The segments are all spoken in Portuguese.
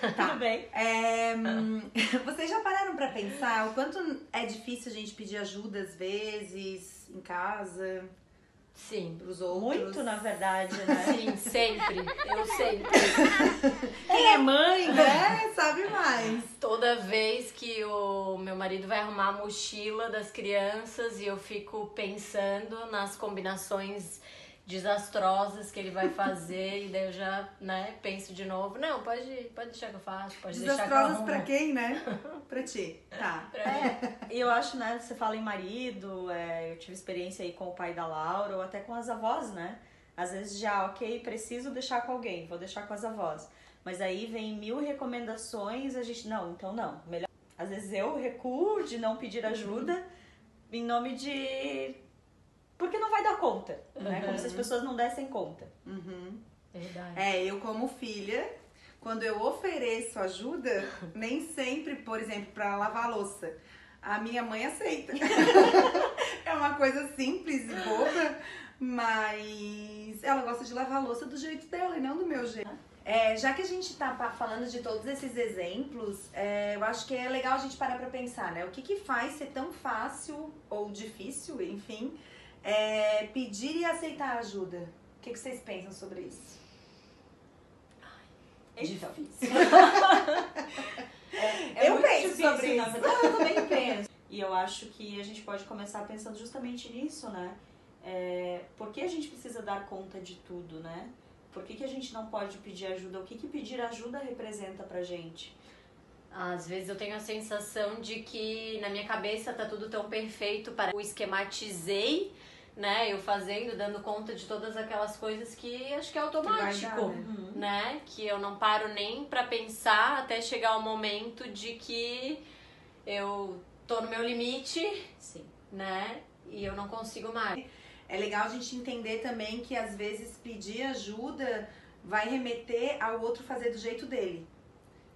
Tá. Tudo bem? É, vocês já pararam pra pensar o quanto é difícil a gente pedir ajuda às vezes em casa, Sim. pros outros? Muito, na verdade, né? Sim, sempre. Eu sempre. Quem é mãe, né? Sabe mais. Toda vez que o meu marido vai arrumar a mochila das crianças e eu fico pensando nas combinações desastrosas que ele vai fazer e daí eu já, né, penso de novo, não, pode, pode deixar que eu faço, pode deixar que eu Desastrosas arrumo. pra quem, né? Pra ti. Tá. Pra mim. E eu acho, né, você fala em marido, é, eu tive experiência aí com o pai da Laura ou até com as avós, né? Às vezes já, ok, preciso deixar com alguém, vou deixar com as avós. Mas aí vem mil recomendações, a gente, não, então não, melhor. Às vezes eu recuo de não pedir ajuda em nome de. Conta, né? Como se as pessoas não dessem conta. Uhum. Verdade. É, eu como filha, quando eu ofereço ajuda, nem sempre, por exemplo, pra lavar a louça, a minha mãe aceita. é uma coisa simples e boba, mas ela gosta de lavar a louça do jeito dela e não do meu jeito. É, já que a gente tá pa- falando de todos esses exemplos, é, eu acho que é legal a gente parar pra pensar, né? O que que faz ser tão fácil ou difícil, enfim, é, pedir e aceitar ajuda? O que, que vocês pensam sobre isso? Então, Eu muito penso difícil, sobre isso. verdade. Eu também penso. E eu acho que a gente pode começar pensando justamente nisso, né? É, por que a gente precisa dar conta de tudo, né? Por que, que a gente não pode pedir ajuda? O que, que pedir ajuda representa pra gente? Às vezes eu tenho a sensação de que na minha cabeça tá tudo tão perfeito para eu esquematizei, né? Eu fazendo, dando conta de todas aquelas coisas que acho que é automático, vai dar, né? né? Que eu não paro nem pra pensar até chegar o momento de que eu tô no meu limite, Sim. né? E eu não consigo mais. É legal a gente entender também que às vezes pedir ajuda vai remeter ao outro fazer do jeito dele.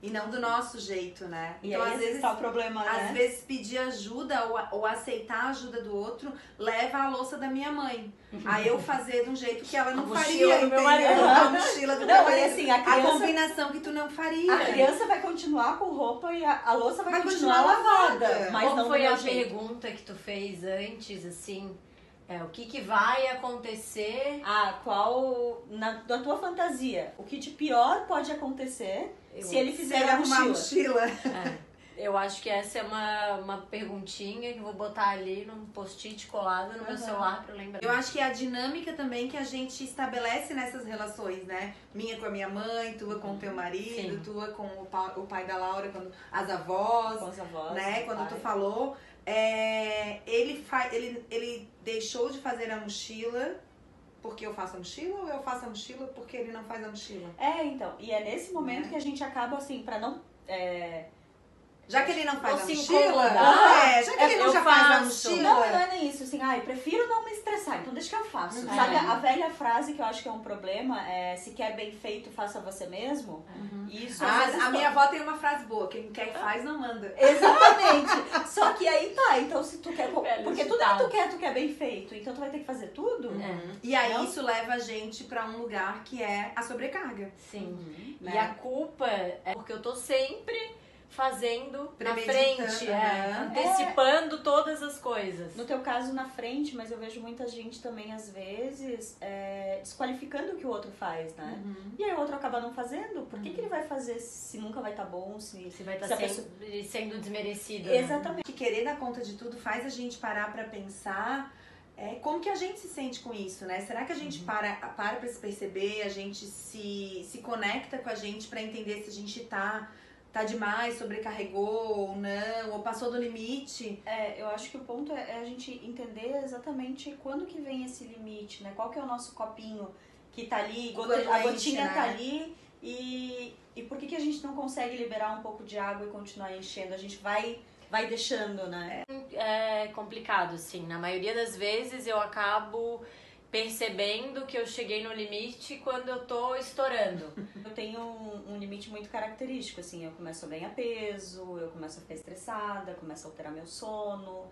E não do nosso jeito, né? E então, aí às vezes, tá o problema, né? às vezes pedir ajuda ou, ou aceitar a ajuda do outro leva a louça da minha mãe. Aí eu fazer de um jeito que ela não A faria, do meu marido. A mochila do Não, meu marido. assim, a A criança- combinação que tu não faria. A criança vai continuar com roupa e a, a louça vai, Vai continuar, continuar lavada. lavada. Mas Qual não foi a jeito. pergunta que tu fez antes, assim? É, o que que vai acontecer? Ah, qual. Na, na tua fantasia, o que de pior pode acontecer Eu- se ele fizer a mochila? mochila. É, eu acho que essa é uma, uma perguntinha que eu vou botar ali num post-it colado no meu Aham. celular pra eu lembrar. Eu acho que é a dinâmica também que a gente estabelece nessas relações, né? Minha com a minha mãe, tua com o teu marido, Sim. tua com o pai, o pai da Laura, quando, as avós, Com as avós. né? Quando tu pai. falou, é, ele, fa, ele, ele deixou de fazer a mochila porque eu faço a mochila ou eu faço a mochila porque ele não faz a mochila? É, então. E é nesse momento Né? que a gente acaba, assim, pra não. é, Já que ele não faz Ou a mochila, incomodar, é, já que ele não já faz a faço. mochila. Não, não é nem isso, assim, ai, prefiro não me estressar, então deixa que eu faço. Uhum. Sabe, É. a velha frase que eu acho que é um problema é se quer bem feito, faça você mesmo. Isso às Ah, vezes a to- minha avó tem uma frase boa, quem quer faz não manda. Exatamente. Só que aí tá, então se tu quer. Velho Porque tudo que tu quer, tu quer bem feito. Então tu vai ter que fazer tudo? É, E aí Não? isso leva a gente pra um lugar que é a sobrecarga. sim. Né? E a culpa é porque eu tô sempre fazendo na frente, é, né? antecipando todas as coisas. No teu caso, na frente, mas eu vejo muita gente também, às vezes, é, desqualificando o que o outro faz, né? Uhum. E aí o outro acaba não fazendo. Por que, que ele vai fazer se nunca vai estar bom? Se... Você vai Se estar a sendo, sendo desmerecido. né? Exatamente. Que querer dar conta de tudo faz a gente parar pra pensar é, como que a gente se sente com isso, né? Será que a gente para para pra se perceber, a gente se, se conecta com a gente pra entender se a gente tá, tá demais, sobrecarregou ou não, ou passou do limite? É, eu acho que o ponto é, é a gente entender exatamente quando que vem esse limite, né? Qual que é o nosso copinho que tá ali, gota- a gotinha né? tá ali e, e por que, que a gente não consegue liberar um pouco de água e continuar enchendo? A gente vai, vai deixando, né? é complicado, sim. Na maioria das vezes eu acabo percebendo que eu cheguei no limite quando eu tô estourando. Eu tenho um, um limite muito característico, assim, eu começo a ganhar peso, eu começo a ficar estressada, começo a alterar meu sono.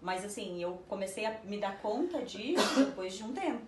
Mas assim, eu comecei a me dar conta disso depois de um tempo.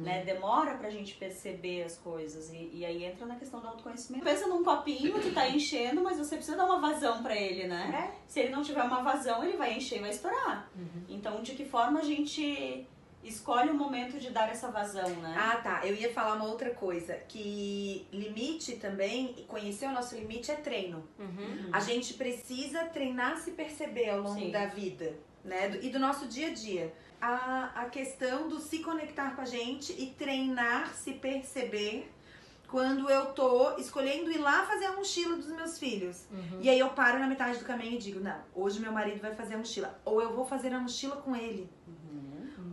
né? Demora pra gente perceber as coisas. E, e aí entra na questão do autoconhecimento. Pensa num copinho que tá enchendo, mas você precisa dar uma vazão pra ele, né? É. Se ele não tiver uma vazão, ele vai encher e vai estourar. Então, de que forma a gente escolhe o momento de dar essa vazão, né? Ah, tá. Eu ia falar uma outra coisa. Que limite também, conhecer o nosso limite é treino. Uhum. A gente precisa treinar se perceber ao longo Sim. da vida, né? E do nosso dia a dia. A, a questão do se conectar com a gente e treinar se perceber quando eu tô escolhendo ir lá fazer a mochila dos meus filhos. Uhum. E aí eu paro na metade do caminho e digo, não, hoje meu marido vai fazer a mochila. Ou eu vou fazer a mochila com ele.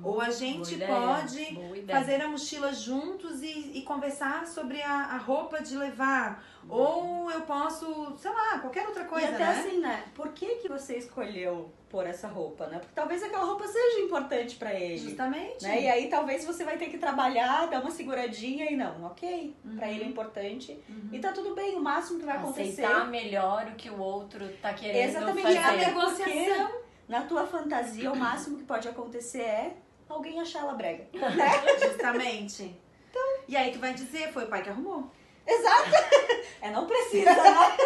Ou a gente Boa pode Boa fazer a mochila juntos e, e conversar sobre a, a roupa de levar. Ou eu posso, sei lá, qualquer outra coisa, e até né? assim, né? Por que, que você escolheu pôr essa roupa, né? Porque talvez aquela roupa seja importante pra ele. Justamente. Né? E aí talvez você vai ter que trabalhar, dar uma seguradinha e não, ok, pra Uhum. ele é importante. E tá tudo bem, o máximo que vai acontecer. Aceitar melhor o que o outro tá querendo Exatamente, fazer. é a negociação. porque na tua fantasia o máximo que pode acontecer é alguém achar ela brega. Justamente. E aí tu vai dizer, foi o pai que arrumou. É, não precisa, né?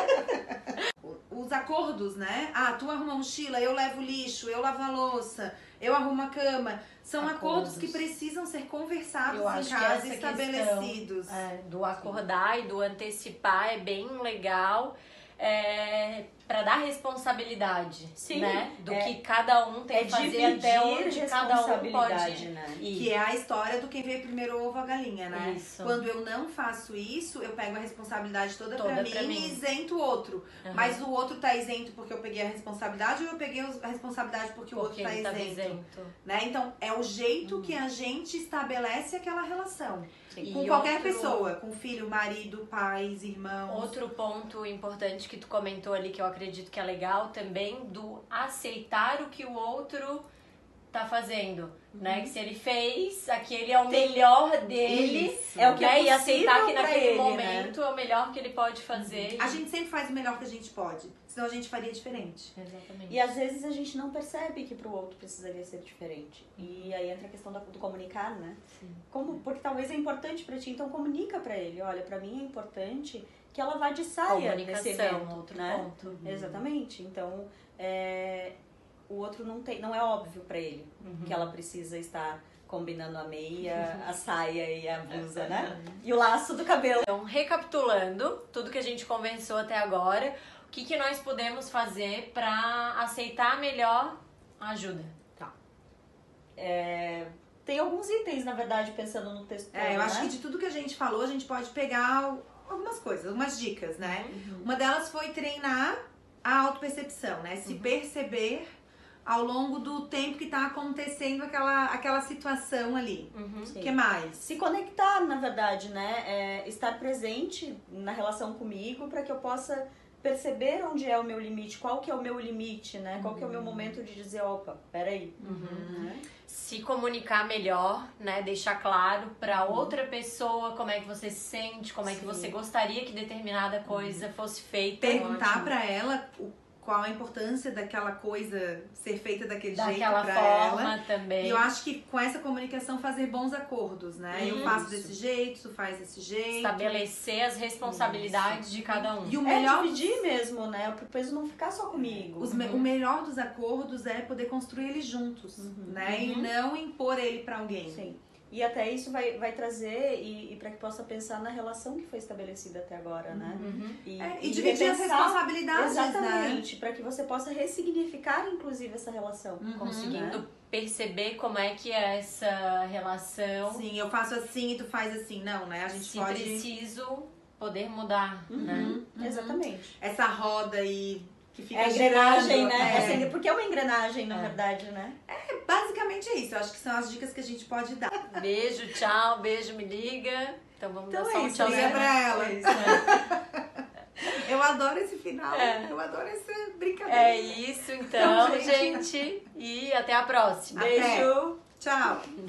Os acordos, né? Ah, tu arruma a mochila, eu levo o lixo, eu lavo a louça, eu arrumo a cama. São acordos, Acordos. que precisam ser conversados Eu em casa, estabelecidos. É, do acordar e do antecipar é bem legal. É, para dar responsabilidade, Sim, né? Do é- que cada um tem É que fazer até onde cada um responsabilidade, pode né? Que é a história do quem veio primeiro o ovo a galinha, né? Isso. Quando eu não faço isso, eu pego a responsabilidade toda, Toda pra, mim, pra mim. e isento o outro. Aham. Mas o outro tá isento porque eu peguei a responsabilidade ou eu peguei a responsabilidade porque, o outro porque tá tava isento. isento. Né? Então, é o jeito que a gente estabelece aquela relação. E com qualquer outro- pessoa, com filho, marido, pais, irmãos. Outro ponto importante que tu comentou ali, que eu acredito que é legal também, do aceitar o que o outro tá fazendo, né? Que se ele fez, aquele é o melhor dele, Isso. É o que é né? E aceitar que naquele ele, né? momento é o melhor que ele pode fazer. A gente sempre faz o melhor que a gente pode, senão a gente faria diferente. Exatamente. E às vezes a gente não percebe que pro outro precisaria ser diferente. E aí entra a questão da- do comunicar, né? Sim. Como, porque talvez é importante pra ti, então comunica pra ele. Olha, pra mim é importante que ela vá de saia nesse evento, outro né? ponto. Exatamente. Então, é, o outro não tem, não é óbvio pra ele Uhum. que ela precisa estar combinando a meia, a saia e a blusa, né? E o laço do cabelo. Então, recapitulando tudo que a gente conversou até agora, o que, que nós podemos fazer para aceitar melhor a ajuda? Tem alguns itens, na verdade, pensando no texto. É, eu todo, acho né? que de tudo que a gente falou, a gente pode pegar algumas coisas, algumas dicas, né? Uhum. Uma delas foi treinar a autopercepção, né? Uhum. Se perceber ao longo do tempo que tá acontecendo aquela, aquela situação ali. Uhum. Sim. que mais? Se conectar, na verdade, né? É, estar presente na relação comigo para que eu possa perceber onde é o meu limite, qual que é o meu limite, né? Qual que é o meu momento de dizer, opa, peraí. Né? Se comunicar melhor, né? Deixar claro para outra pessoa como é que você se sente, como é que Sim. você gostaria que determinada coisa fosse feita. Perguntar pra ela o- qual a importância daquela coisa ser feita daquele daquela jeito pra forma ela. também. E eu acho que com essa comunicação fazer bons acordos, né? Eu Isso. faço desse jeito, tu faz desse jeito. Estabelecer as responsabilidades de cada um. E o É melhor dividir mesmo, né? Pro peso não ficar só comigo. Os me- O melhor dos acordos é poder construir eles juntos, né? E Uhum. não impor ele pra alguém. Sim. E até isso vai, vai trazer e, e para que possa pensar na relação que foi estabelecida até agora, né? Uhum. E, É, e e dividir as repensar- responsabilidades, né? Exatamente, para que você possa ressignificar, inclusive, essa relação. Uhum. Conseguindo Né? perceber como é que é essa relação. Sim, eu faço assim e tu faz assim. Não, né? A gente Se pode. preciso poder mudar, né? Uhum, uhum. Exatamente. Essa roda aí que fica É a engrenagem, girando, né? é. Essa engre- Porque é uma engrenagem, na É. verdade, né? Basicamente é isso. Eu acho que são as dicas que a gente pode dar. Beijo, tchau, beijo, me liga. Então vamos Então dar é só um liga pra ela. É isso, né? Eu adoro esse final. É. Eu adoro essa brincadeira. É isso, então, Então, gente. gente. E até a próxima. Até. Beijo. Tchau.